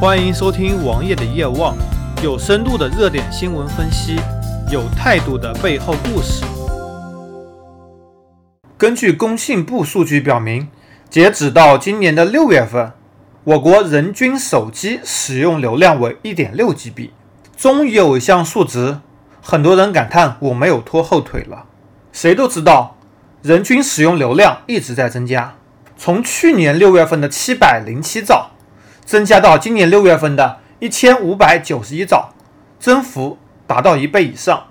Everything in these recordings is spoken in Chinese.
欢迎收听王爷的夜望，有深度的热点新闻分析，有态度的背后故事。根据工信部数据表明，截止到今年的六月份，我国人均手机使用流量为一点六 GB。终于有一项数值，很多人感叹我没有拖后腿了。谁都知道，人均使用流量一直在增加，从去年六月份的七百零七兆。增加到今年六月份的一千五百九十一兆，增幅达到一倍以上。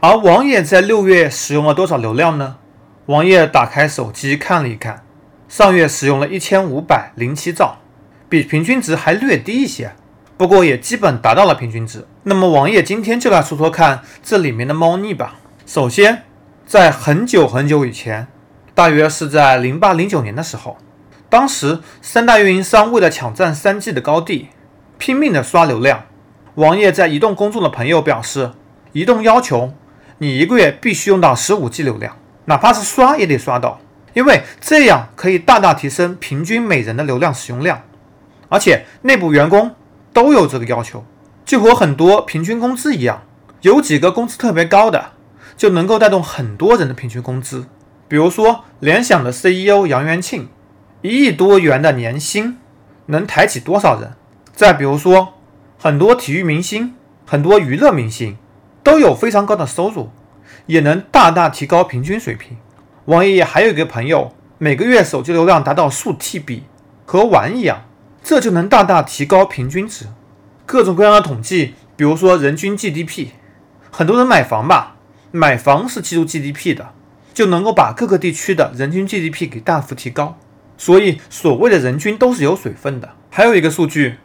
而王爷在六月使用了多少流量呢？王爷打开手机看了一看，上月使用了一千五百零七兆，比平均值还略低一些，不过也基本达到了平均值。那么王爷今天就来说说看这里面的猫腻吧。首先，在很久很久以前，大约是在零八零九年的时候。当时三大运营商为了抢占三 G 的高地，拼命的刷流量。王爷在移动工作的朋友表示，移动要求你一个月必须用到十五 G 流量，哪怕是刷也得刷到，因为这样可以大大提升平均每人的流量使用量。而且内部员工都有这个要求，就和很多平均工资一样，有几个工资特别高的，就能够带动很多人的平均工资。比如说联想的 CEO 杨元庆。一亿多元的年薪能抬起多少人？再比如说，很多体育明星、很多娱乐明星都有非常高的收入，也能大大提高平均水平。王爷爷还有一个朋友，每个月手机流量达到数 TB，和玩一样，这就能大大提高平均值。各种各样的统计，比如说人均 GDP，很多人买房吧，买房是计入 GDP 的，就能够把各个地区的人均 GDP 给大幅提高。所以，所谓的人均都是有水分的。还有一个数据，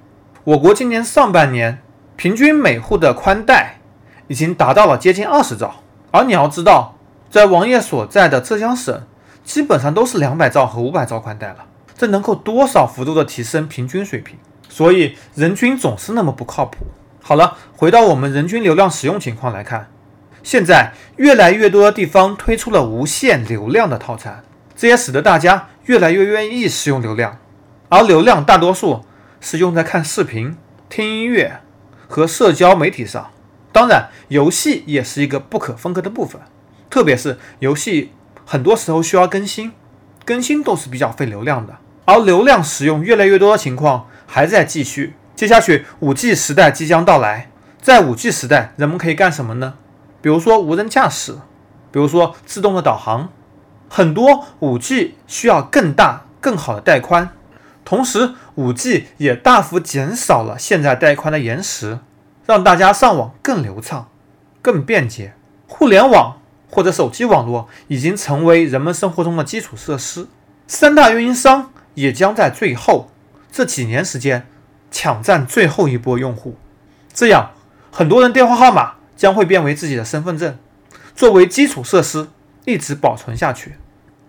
我国今年上半年平均每户的宽带已经达到了接近二十兆。而你要知道，在王爷所在的浙江省，基本上都是两百兆和五百兆宽带了。这能够多少幅度的提升平均水平？所以，人均总是那么不靠谱。好了，回到我们人均流量使用情况来看，现在越来越多的地方推出了无限流量的套餐。这也使得大家越来越愿意使用流量，而流量大多数是用在看视频、听音乐和社交媒体上。当然，游戏也是一个不可分割的部分，特别是游戏很多时候需要更新，更新都是比较费流量的。而流量使用越来越多的情况还在继续。接下去，五 G 时代即将到来，在五 G 时代，人们可以干什么呢？比如说无人驾驶，比如说自动的导航。很多五 G 需要更大、更好的带宽，同时五 G 也大幅减少了现在带宽的延时，让大家上网更流畅、更便捷。互联网或者手机网络已经成为人们生活中的基础设施，三大运营商也将在最后这几年时间抢占最后一波用户，这样很多人电话号码将会变为自己的身份证，作为基础设施。一直保存下去，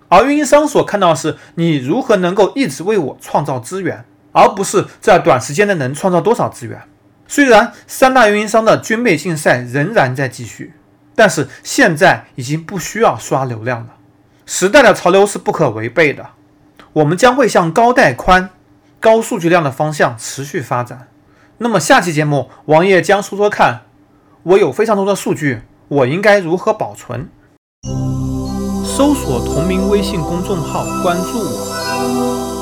而运营商所看到的是你如何能够一直为我创造资源，而不是在短时间内能创造多少资源。虽然三大运营商的军备竞赛仍然在继续，但是现在已经不需要刷流量了。时代的潮流是不可违背的，我们将会向高带宽、高数据量的方向持续发展。那么下期节目，王爷将说说看，我有非常多的数据，我应该如何保存？搜索同名微信公众号，关注我。